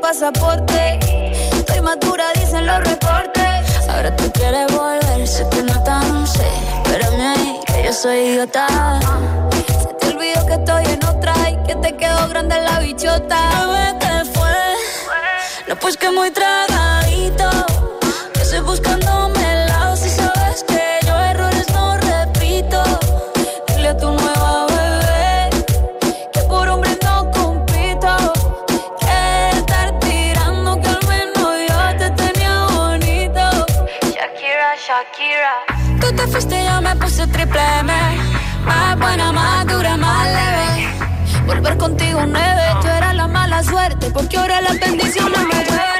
pasaporte. Estoy madura, dicen los reportes. Ahora tú quieres volver, sé que no tan sé. Espérame ahí, que yo soy idiota olvido que estoy en otra y que te quedó grande la bichota. Bebé, ¿qué fue? No, pues que muy tragadito. Que estoy buscándome Shakira. Tú te fuiste yo me puse triple M más buena, más dura, más leve. Volver contigo nueve, yo era la mala suerte, porque ahora las bendiciones me llueven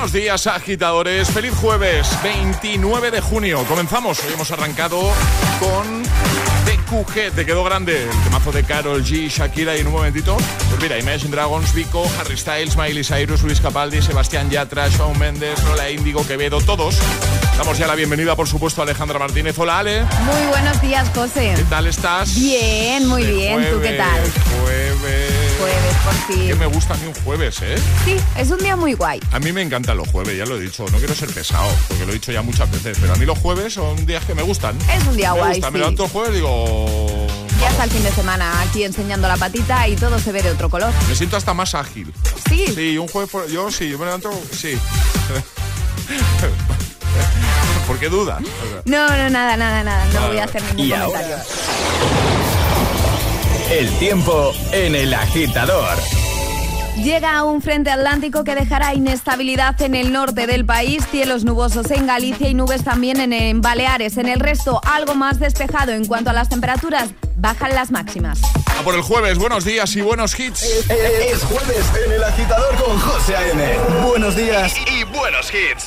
Buenos días, agitadores. Feliz jueves, 29 de junio. Comenzamos. Hoy hemos arrancado con TQG. Te quedó grande el temazo de Carol G, Shakira. Y en un momentito, pues mira, Imagine Dragons, Vico, Harry Styles, Miley Cyrus, Luis Capaldi, Sebastián Yatra, Shawn Mendes, Lola Índigo, Quevedo, todos. Damos ya la bienvenida, por supuesto, a Alejandra Martínez. Hola, Ale. Muy buenos días, José. ¿Qué tal estás? Bien, muy bien. ¿Tú qué tal? Jueves. Jueves, por fin. Que me gusta a mí un jueves, ¿eh? Sí, es un día muy guay. A mí me encantan los jueves, ya lo he dicho. No quiero ser pesado, porque lo he dicho ya muchas veces. Pero a mí los jueves son días que me gustan. Es un día me guay. Gusta. Me levanto el jueves y digo. Ya está el fin de semana aquí enseñando la patita y todo se ve de otro color. Me siento hasta más ágil. Sí. Sí, un jueves. Yo sí, yo me levanto. Sí. ¿Por qué duda? No, no, nada, nada, nada. No voy a hacer ningún comentario. El tiempo en el agitador. Llega un frente atlántico que dejará inestabilidad en el norte del país, cielos nubosos en Galicia y nubes también en, Baleares. En el resto, algo más despejado en cuanto a las temperaturas, bajan las máximas. A por el jueves, buenos días y buenos hits. Es, jueves en el agitador con José A.M. Buenos días y buenos hits.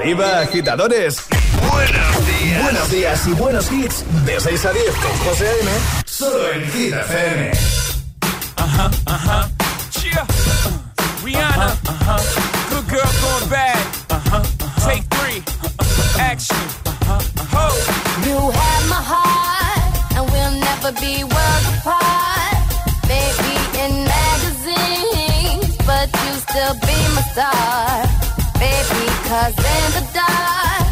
Arriba, agitadores. Buenos días. Buenos días y buenos hits. De 6 a 10 con José A.M. Solo en Hit FM. Ajá, ajá. Rihanna. Uh -huh. Good girl going bad. Uh -huh. Take three. Action. Ho. You have my heart, and we'll never be worlds apart. Maybe in magazines, but you still be my star. baby, cause in the dark,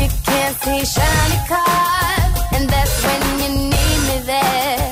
you can't see shiny cars, and that's when you need me there.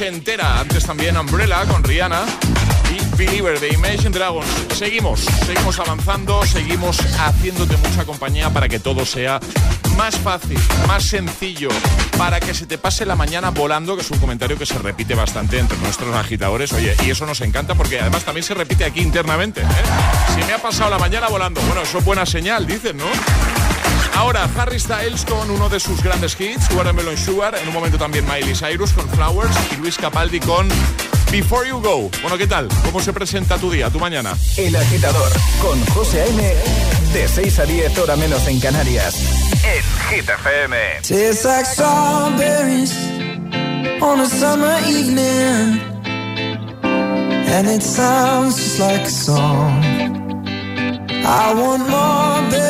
Noche Entera. Antes también Umbrella con Rihanna. Y Believer de Imagine Dragons. Seguimos, seguimos avanzando, seguimos haciéndote mucha compañía para que todo sea más fácil, más sencillo, para que se te pase la mañana volando, que es un comentario que se repite bastante entre nuestros agitadores. Oye, y eso nos encanta porque además también se repite aquí internamente. ¿eh? Si me ha pasado la mañana volando, bueno, eso es buena señal, dicen, ¿no? Ahora, Harry Styles con uno de sus grandes hits, Watermelon Sugar. En un momento también Miley Cyrus con Flowers y Luis Capaldi con Before You Go. Bueno, ¿qué tal? ¿Cómo se presenta tu día, tu mañana? El agitador con José A.M. De 6 a 10 hora menos en Canarias. En Hit FM. Tastes like strawberries on a summer evening. And it sounds just like a song. I want more berries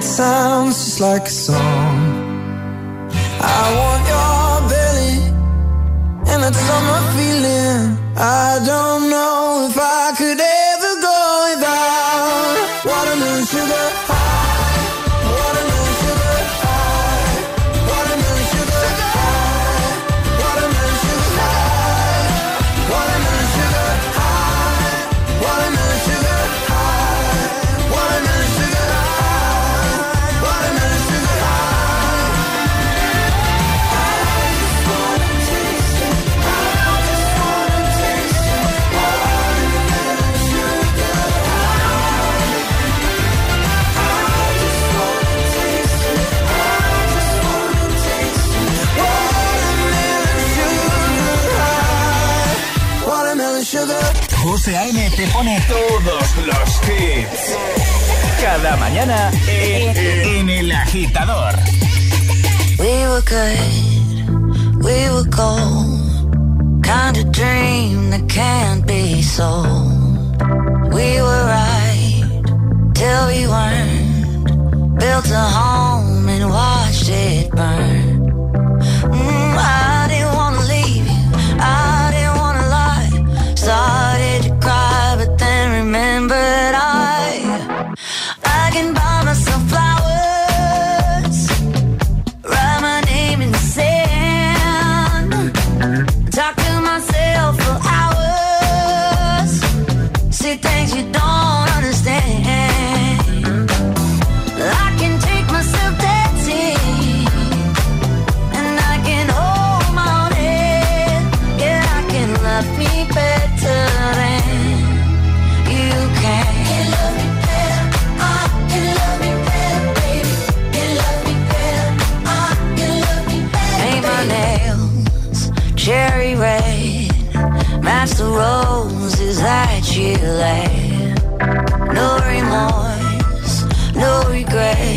It sounds just like a song. José A.M. te pone todos los hits. Cada mañana en, El Agitador. We were good, we were gold. Kind of dream that can't be sold. We were right till we weren't. Built a home and watched it burn. Mm, I that you laid. No remorse, no regret.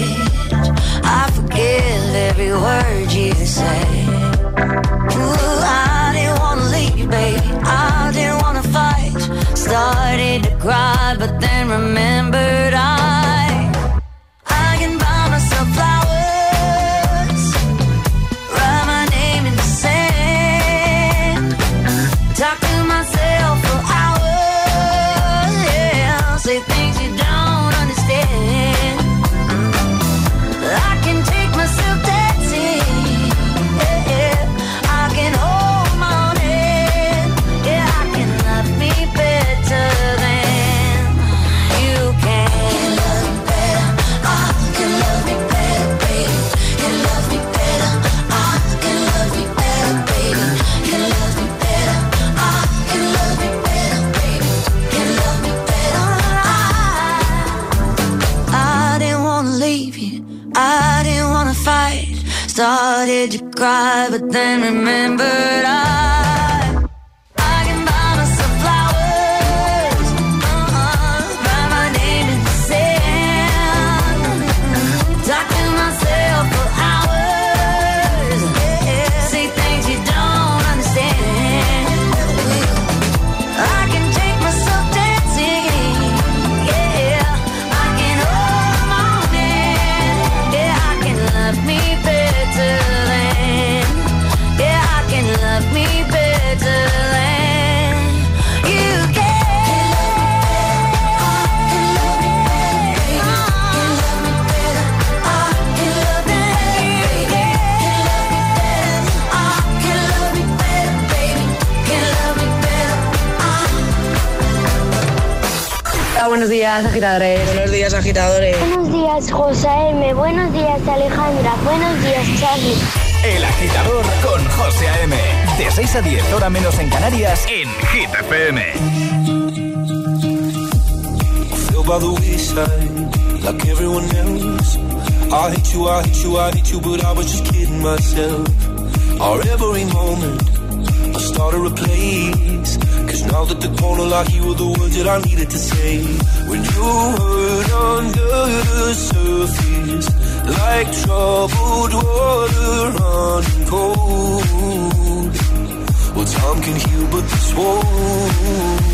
You, I hate you, I hate you, but I was just kidding myself. Our every moment, I started a place. Cause now that the corner lock, you were the words that I needed to say. When you hurt under the surface, like troubled water running cold. Well, time can heal, but this won't.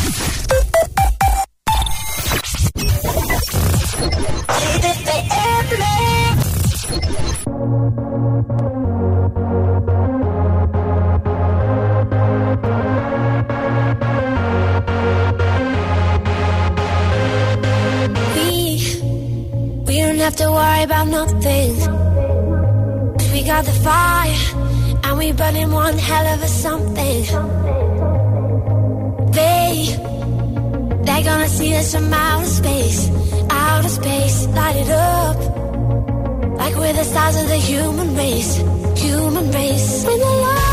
Running one hell of a something. They, they're gonna see us from outer space, outer space, light it up. Like we're the stars of the human race, human race. When the lights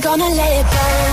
gonna let it burn,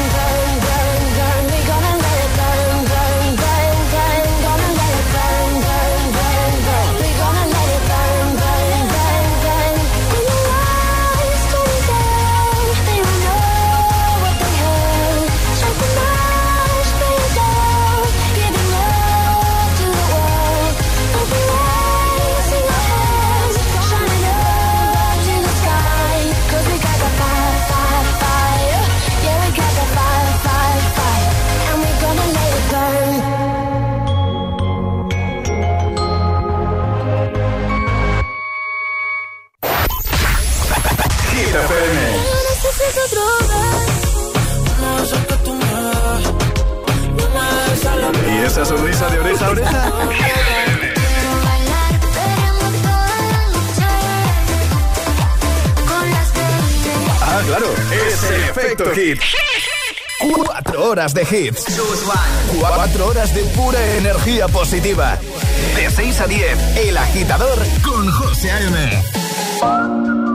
esa sonrisa de oreja a oreja? Ah, claro, es el efecto hit. Cuatro horas de hits. Cuatro horas de pura energía positiva. De 6 a 10, El Agitador con José A.M.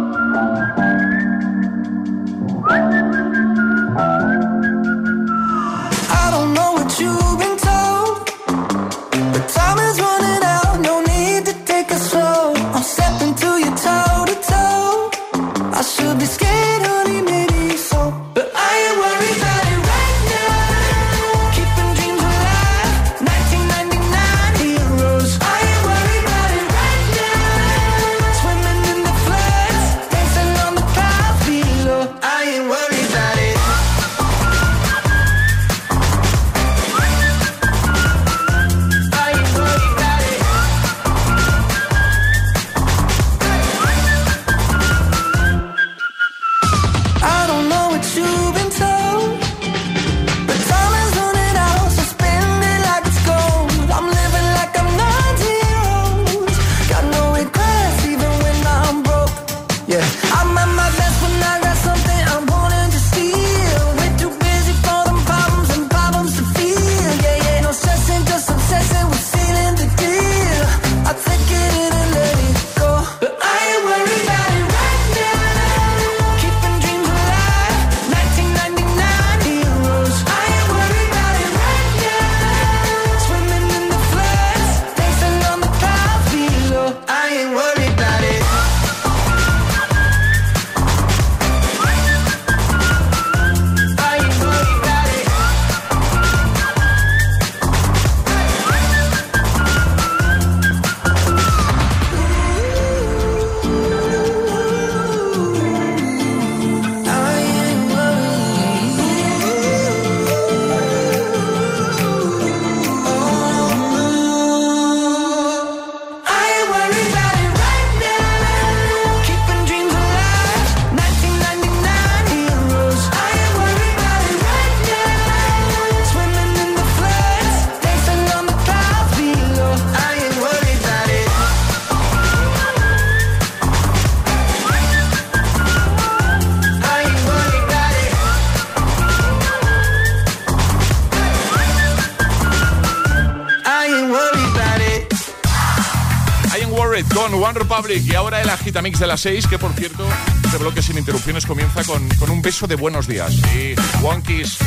mix de las 6, que por cierto, este bloque sin interrupciones comienza con, con un beso de buenos días. Y One Kiss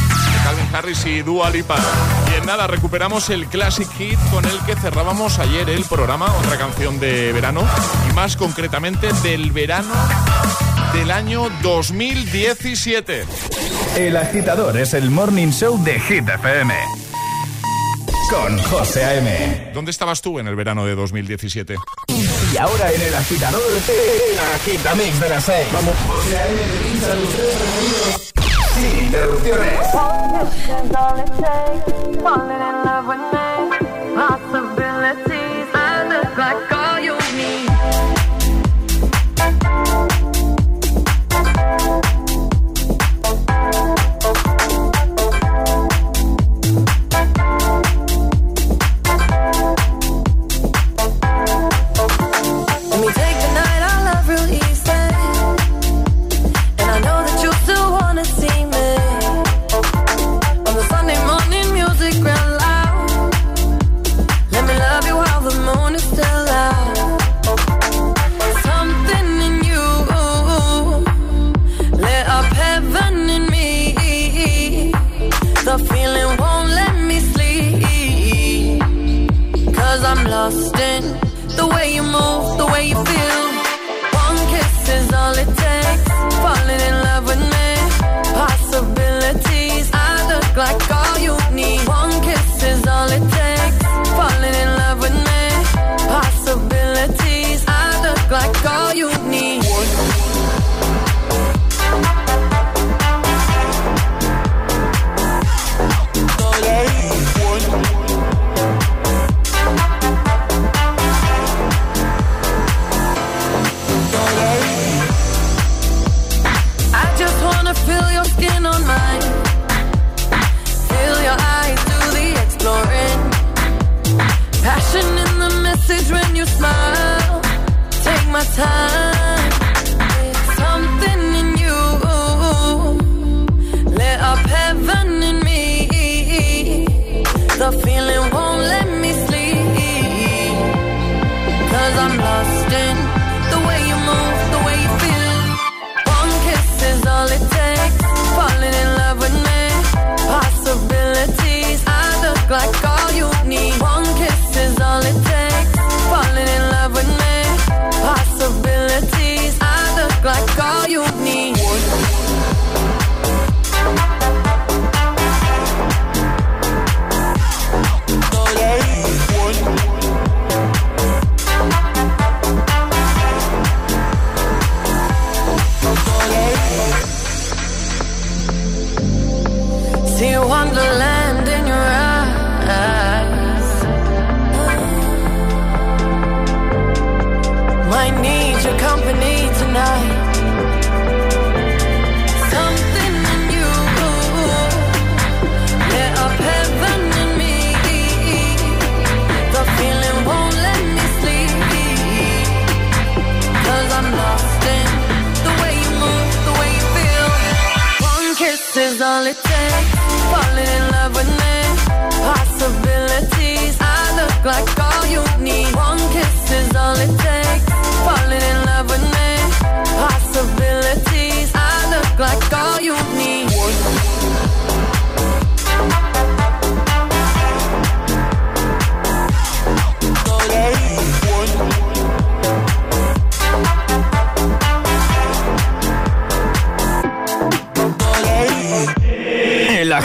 Calvin Harris y Dua Lipa. Y en nada, recuperamos el Classic Hit con el que cerrábamos ayer el programa, otra canción de verano, y más concretamente del verano del año 2017. El agitador es el morning show de Hit FM con José A.M. ¿Dónde estabas tú en el verano de 2017? Y ahora en el agitador, el agitamix de las 6. Vamos. Sin interrupciones.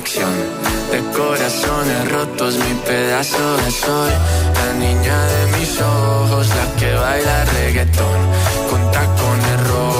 de corazones rotos, mi pedazo de sol. La niña de mis ojos, la que baila reggaetón con tacones rojos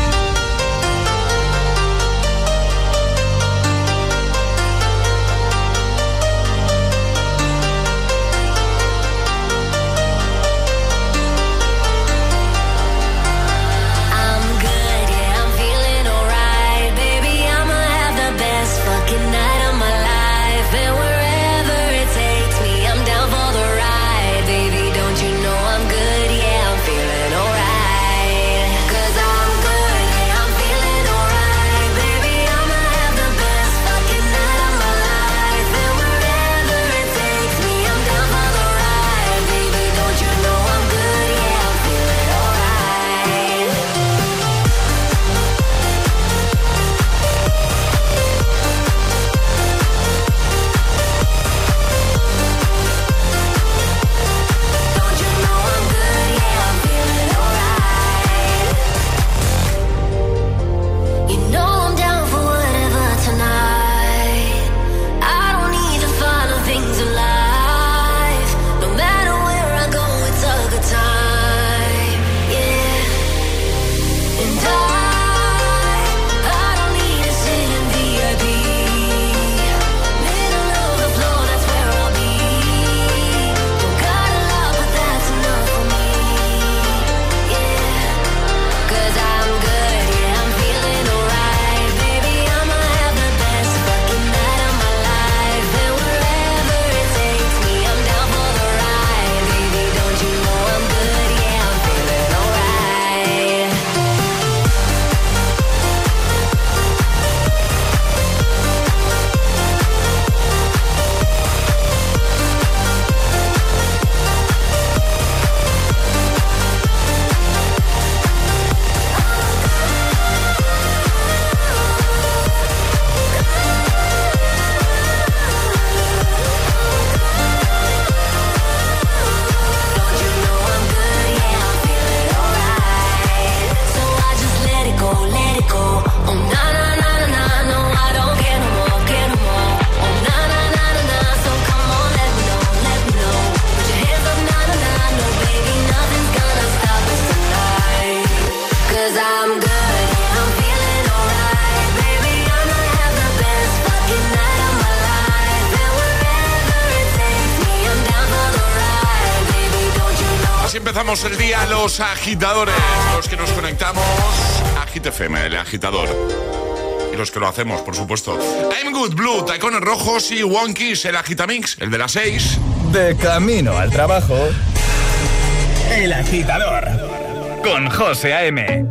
los agitadores, los que nos conectamos a GTFM, el agitador. Y los que lo hacemos, por supuesto. I'm Good Blue, Tacones Rojos y One Kiss, el Agitamix, el de las 6. De camino al trabajo. El agitador. Con José A.M.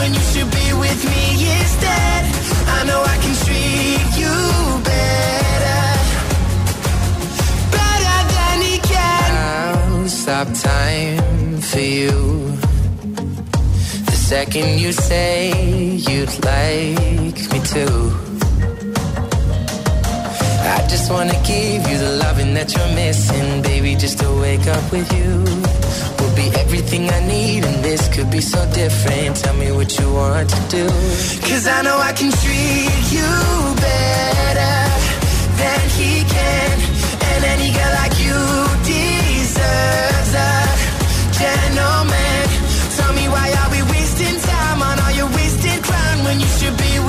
when you should be with me instead. I know I can treat you better, better than he can. I'll stop time for you. The second you say you'd like me to. I just wanna give you the loving that you're missing, baby, just to wake up with you will be everything I need, and this could be so different. Tell me what you want to do. Cause I know I can treat you better than he can. And any girl like you deserves a gentleman. Tell me why are we wasting time on all your wasted crown when you should be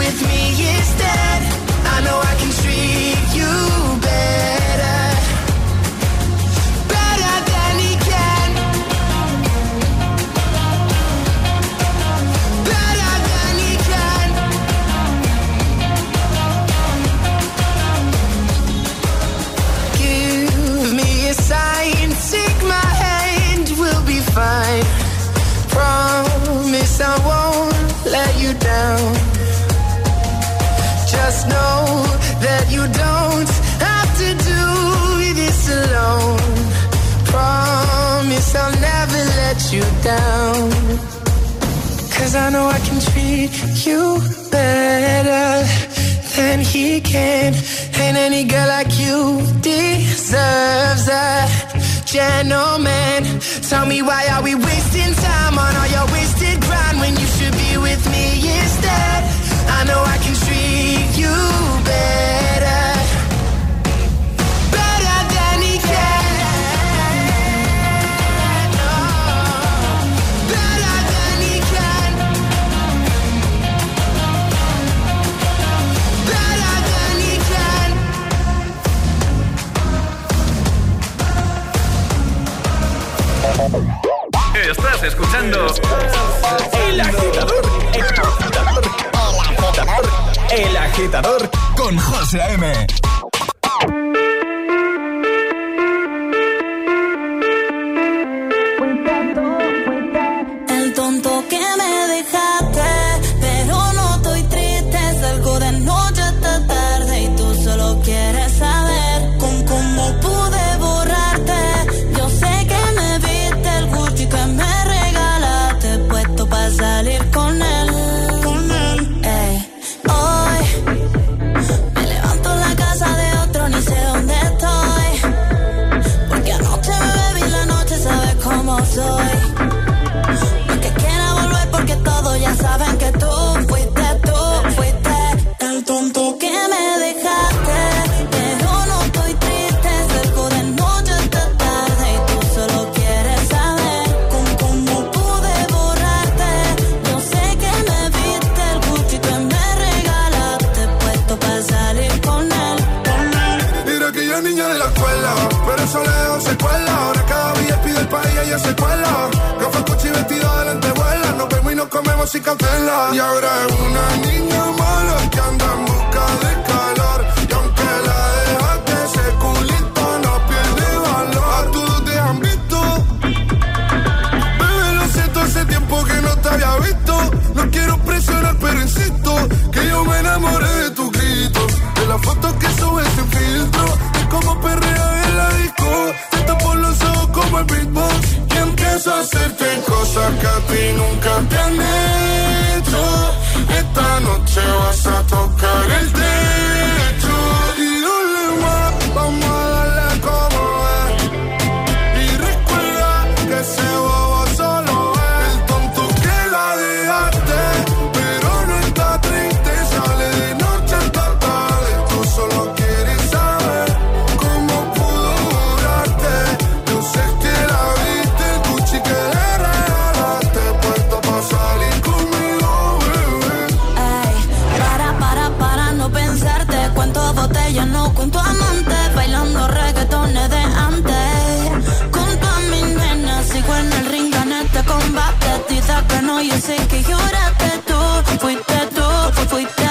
que lloraste tú, fuiste tú, fuiste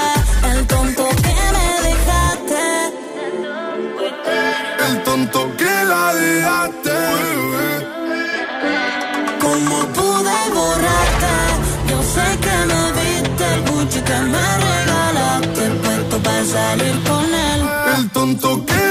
el tonto que me dejaste. El tonto que la dejaste. ¿Cómo pude borrarte? Yo sé que me viste el Gucci que me regalaste, puesto para salir con él. El tonto que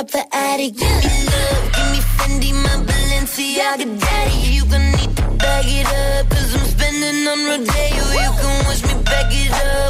Drop the attic, give me love, give me Fendi, my Balenciaga, daddy. You gonna need to bag it up, cause I'm spending on Rodeo. You can wish me back it Arriba,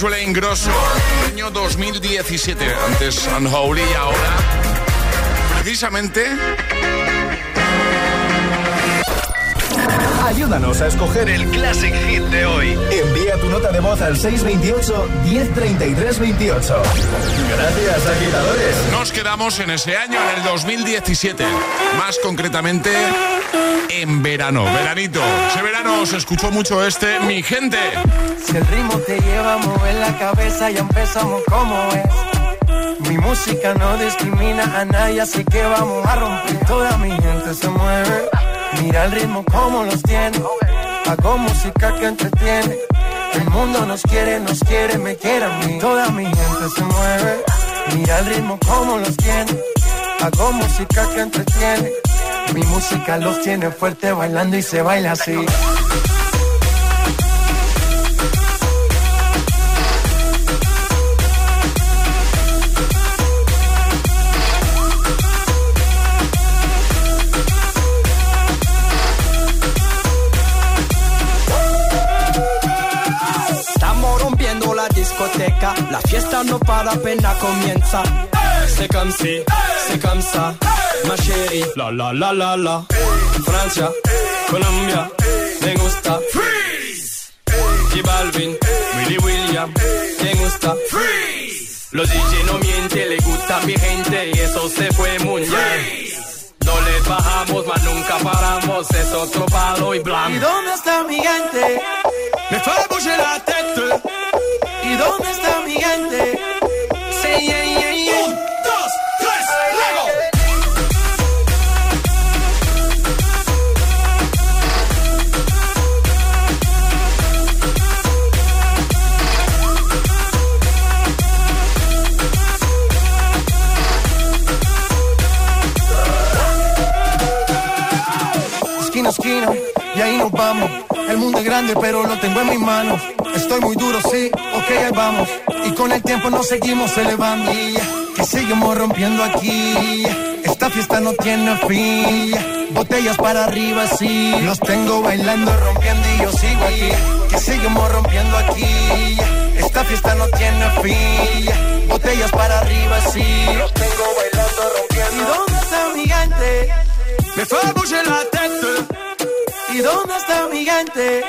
Axel Ingrosso, año 2017. Antes Unholy y ahora, precisamente, Ayúdanos a escoger el Classic Hit de hoy. Envía tu nota de voz al 628-103328. Gracias, agitadores. nos quedamos en ese año, en el 2017. Más concretamente, en verano. Veranito. Ese verano se escuchó mucho este Mi Gente. Si el ritmo te lleva a mover la cabeza, ya empezamos como es. Mi música no discrimina a nadie, así que vamos a romper. Toda mi gente se mueve. Mira el ritmo como los tiene. Hago música que entretiene. El mundo nos quiere, nos quiere, me quiere a mí. Toda mi gente se mueve. Mira el ritmo como los tiene. Hago música que entretiene. Mi música los tiene fuerte bailando y se baila así. Estamos rompiendo la discoteca, la fiesta no para, apenas comienza. C'est comme si, ça, ma chérie. La la la la la. Francia, Colombia, me gusta. Freeze. J Balvin, Willy William, me gusta. Freeze. Los DJ no mienten, le gusta a mi gente y eso se fue muy bien. No les bajamos, mas nunca paramos, es otro palo y blanco. ¿Y dónde está mi gente? Me fais bouger la tête. ¿Y dónde está mi gente? Say yeah, yeah, a y ahí nos vamos. El mundo es grande, pero lo tengo en mis manos. Estoy muy duro, sí, ok, ahí vamos. Y con el tiempo nos seguimos elevando. Y que seguimos rompiendo aquí. Esta fiesta no tiene fin. Botellas para arriba, sí. Los tengo bailando, rompiendo y yo sigo aquí. Que seguimos rompiendo aquí. Esta fiesta no tiene fin. Botellas para arriba, sí. Los tengo bailando, rompiendo. ¿Y dónde está mi gente? Me fais bouger la tête. ¿Y dónde está mi gente?